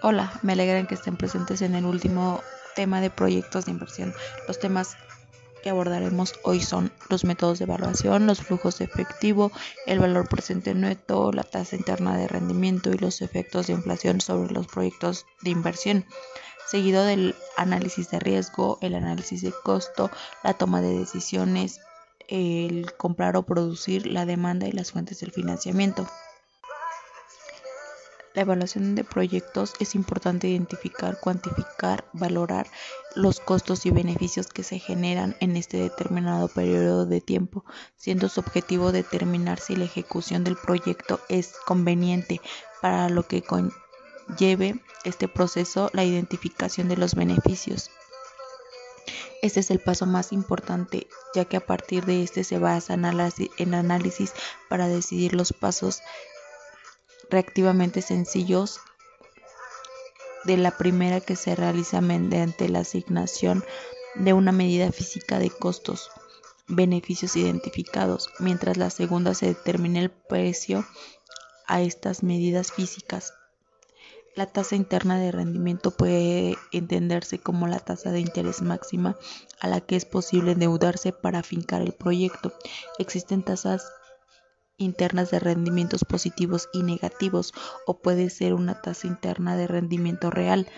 Hola, me alegra que estén presentes en el último tema de proyectos de inversión. Los temas que abordaremos hoy son los métodos de evaluación, los flujos de efectivo, el valor presente neto, la tasa interna de rendimiento y los efectos de inflación sobre los proyectos de inversión, seguido del análisis de riesgo, el análisis de costo, la toma de decisiones, el comprar o producir, la demanda y las fuentes del financiamiento. La evaluación de proyectos es importante identificar, cuantificar, valorar los costos y beneficios que se generan en este determinado periodo de tiempo, siendo su objetivo determinar si la ejecución del proyecto es conveniente para lo que conlleve este proceso la identificación de los beneficios. Este es el paso más importante, ya que a partir de este se basa en análisis para decidir los pasos reactivamente sencillos de la primera que se realiza mediante la asignación de una medida física de costos, beneficios identificados, mientras la segunda se determina el precio a estas medidas físicas. La tasa interna de rendimiento puede entenderse como la tasa de interés máxima a la que es posible endeudarse para afincar el proyecto. Existen tasas internas de rendimientos positivos y negativos o puede ser una tasa interna de rendimiento real.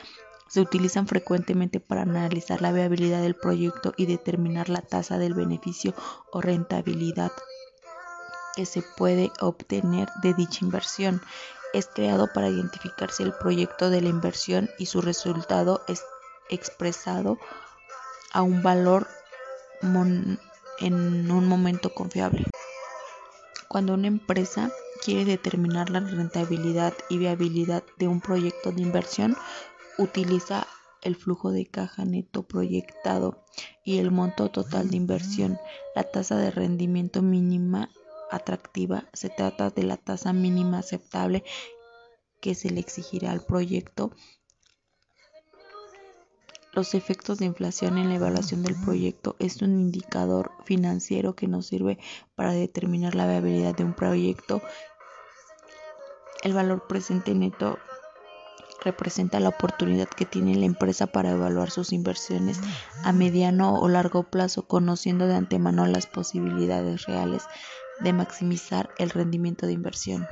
Se utilizan frecuentemente para analizar la viabilidad del proyecto y determinar la tasa del beneficio o rentabilidad que se puede obtener de dicha inversión. Es creado para identificar si el proyecto de la inversión y su resultado es expresado a un valor en un momento confiable. Cuando una empresa quiere determinar la rentabilidad y viabilidad de un proyecto de inversión, utiliza el flujo de caja neto proyectado y el monto total de inversión. La tasa de rendimiento mínima atractiva se trata de la tasa mínima aceptable que se le exigirá al proyecto los efectos de inflación en la evaluación del proyecto es un indicador financiero que nos sirve para determinar la viabilidad de un proyecto. El valor presente neto representa la oportunidad que tiene la empresa para evaluar sus inversiones a mediano o largo plazo, conociendo de antemano las posibilidades reales de maximizar el rendimiento de inversión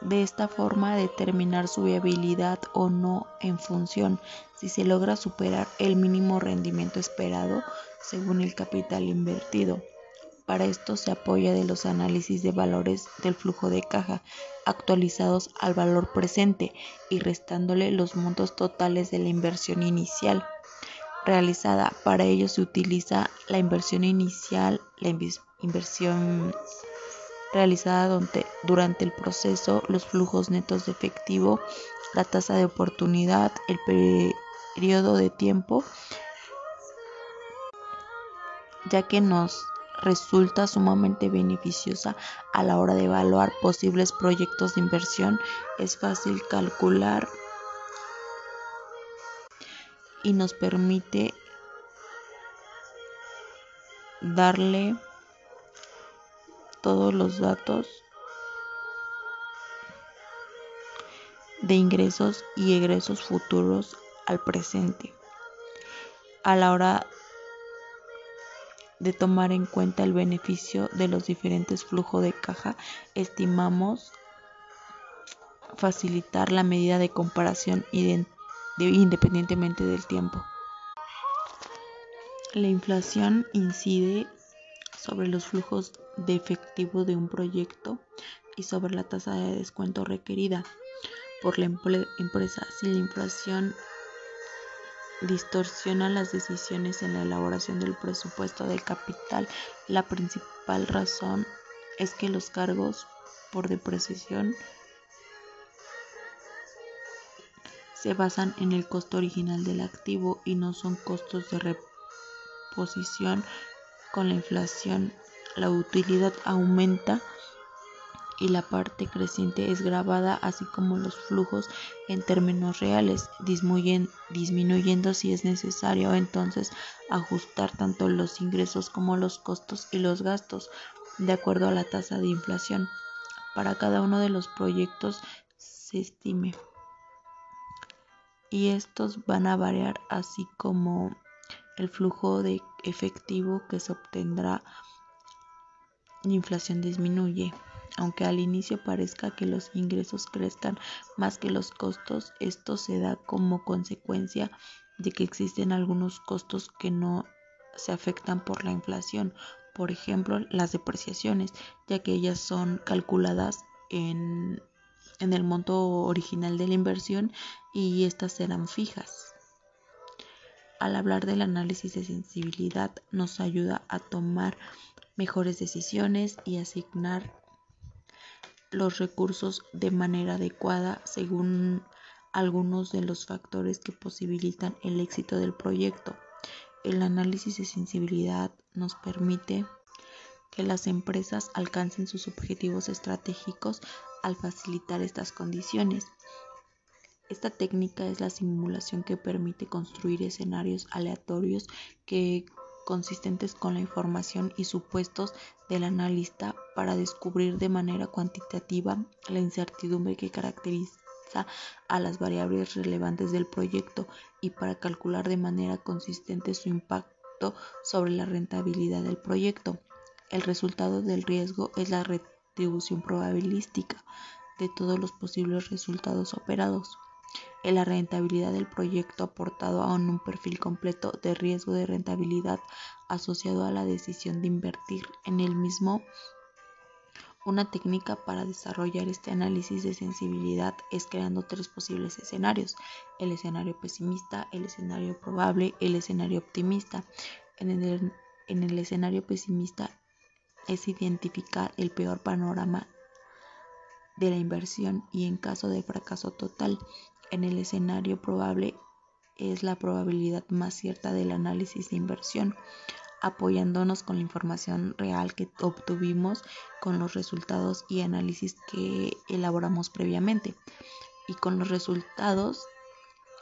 de esta forma determinar su viabilidad o no en función si se logra superar el mínimo rendimiento esperado según el capital invertido. Para esto se apoya de los análisis de valores del flujo de caja actualizados al valor presente y restándole los montos totales de la inversión inicial realizada. Para ello se utiliza la inversión inicial, la inversión realizada durante el proceso, los flujos netos de efectivo, la tasa de oportunidad, el periodo de tiempo, ya que nos resulta sumamente beneficiosa a la hora de evaluar posibles proyectos de inversión. Es fácil calcular y nos permite darle todos los datos de ingresos y egresos futuros al presente. A la hora de tomar en cuenta el beneficio de los diferentes flujos de caja, estimamos facilitar la medida de comparación independientemente del tiempo. La inflación incide sobre los flujos de efectivo de un proyecto y sobre la tasa de descuento requerida por la empresa. Si la inflación distorsiona las decisiones en la elaboración del presupuesto del capital, la principal razón es que los cargos por depreciación se basan en el costo original del activo y no son costos de reposición con la inflación la utilidad aumenta y la parte creciente es grabada, así como los flujos en términos reales, disminuyendo si es necesario entonces ajustar tanto los ingresos como los costos y los gastos de acuerdo a la tasa de inflación. Para cada uno de los proyectos se estime y estos van a variar así como el flujo de efectivo que se obtendrá la inflación disminuye. Aunque al inicio parezca que los ingresos crezcan más que los costos, esto se da como consecuencia de que existen algunos costos que no se afectan por la inflación, por ejemplo las depreciaciones, ya que ellas son calculadas en, en el monto original de la inversión y estas serán fijas. Al hablar del análisis de sensibilidad nos ayuda a tomar mejores decisiones y asignar los recursos de manera adecuada según algunos de los factores que posibilitan el éxito del proyecto. El análisis de sensibilidad nos permite que las empresas alcancen sus objetivos estratégicos al facilitar estas condiciones. Esta técnica es la simulación que permite construir escenarios aleatorios que consistentes con la información y supuestos del analista para descubrir de manera cuantitativa la incertidumbre que caracteriza a las variables relevantes del proyecto y para calcular de manera consistente su impacto sobre la rentabilidad del proyecto. El resultado del riesgo es la retribución probabilística de todos los posibles resultados operados en la rentabilidad del proyecto aportado a un perfil completo de riesgo de rentabilidad asociado a la decisión de invertir en el mismo. Una técnica para desarrollar este análisis de sensibilidad es creando tres posibles escenarios, el escenario pesimista, el escenario probable, el escenario optimista. En el, en el escenario pesimista es identificar el peor panorama de la inversión y en caso de fracaso total en el escenario probable es la probabilidad más cierta del análisis de inversión, apoyándonos con la información real que obtuvimos con los resultados y análisis que elaboramos previamente y con los resultados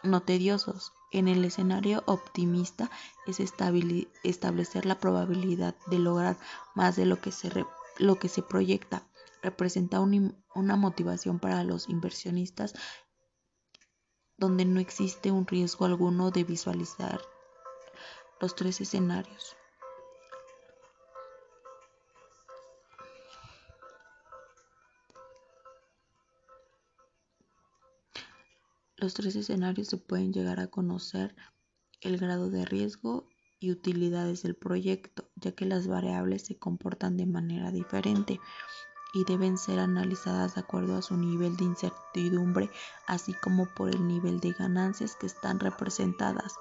no tediosos. En el escenario optimista es establecer la probabilidad de lograr más de lo que se, lo que se proyecta. Representa una motivación para los inversionistas donde no existe un riesgo alguno de visualizar los tres escenarios. Los tres escenarios se pueden llegar a conocer el grado de riesgo y utilidades del proyecto, ya que las variables se comportan de manera diferente y deben ser analizadas de acuerdo a su nivel de incertidumbre, así como por el nivel de ganancias que están representadas.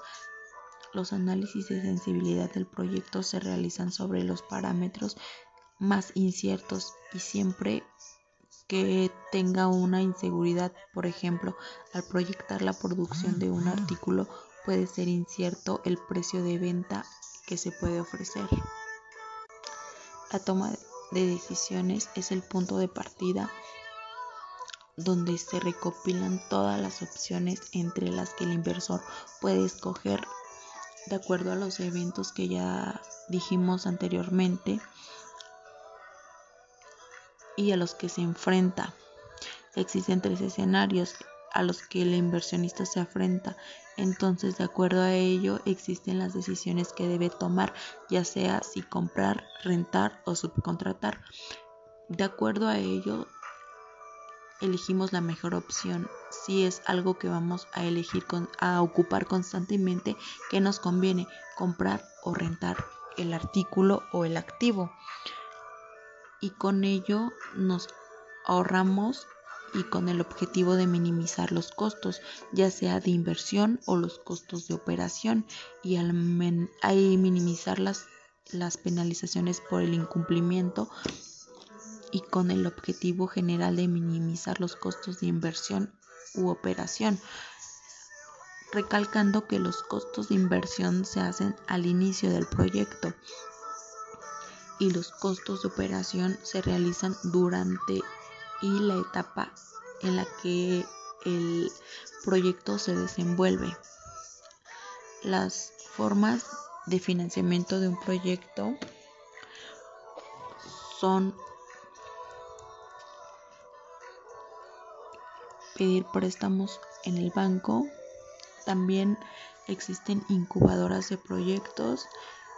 Los análisis de sensibilidad del proyecto se realizan sobre los parámetros más inciertos y siempre que tenga una inseguridad, por ejemplo, al proyectar la producción de un artículo puede ser incierto el precio de venta que se puede ofrecer. La toma de de decisiones es el punto de partida donde se recopilan todas las opciones entre las que el inversor puede escoger de acuerdo a los eventos que ya dijimos anteriormente y a los que se enfrenta. Existen tres escenarios a los que el inversionista se enfrenta. Entonces, de acuerdo a ello, existen las decisiones que debe tomar, ya sea si comprar, rentar o subcontratar. De acuerdo a ello, elegimos la mejor opción. Si es algo que vamos a elegir, a ocupar constantemente, que nos conviene comprar o rentar el artículo o el activo. Y con ello nos ahorramos y con el objetivo de minimizar los costos, ya sea de inversión o los costos de operación, y al minimizar las, las penalizaciones por el incumplimiento y con el objetivo general de minimizar los costos de inversión u operación. Recalcando que los costos de inversión se hacen al inicio del proyecto y los costos de operación se realizan durante y la etapa en la que el proyecto se desenvuelve. Las formas de financiamiento de un proyecto son pedir préstamos en el banco, También existen incubadoras de proyectos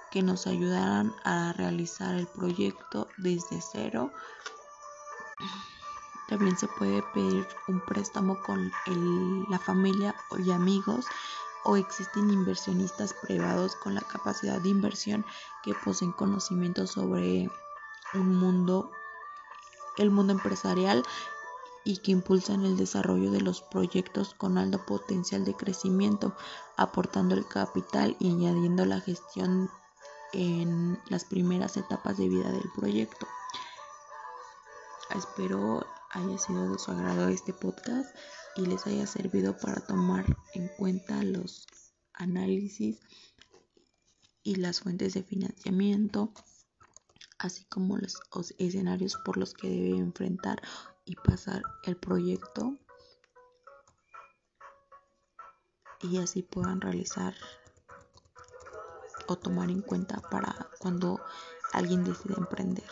que nos ayudarán a realizar el proyecto desde cero. También se puede pedir un préstamo con la familia y amigos o existen inversionistas privados con la capacidad de inversión que poseen conocimientos sobre un mundo, el mundo empresarial y que impulsan el desarrollo de los proyectos con alto potencial de crecimiento, aportando el capital y añadiendo la gestión en las primeras etapas de vida del proyecto. Espero haya sido de su agrado este podcast y les haya servido para tomar en cuenta los análisis y las fuentes de financiamiento, así como los, escenarios por los que debe enfrentar y pasar el proyecto y así puedan realizar o tomar en cuenta para cuando alguien decida emprender.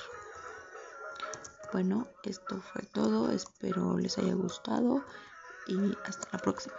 Bueno, esto fue todo, espero les haya gustado y hasta la próxima.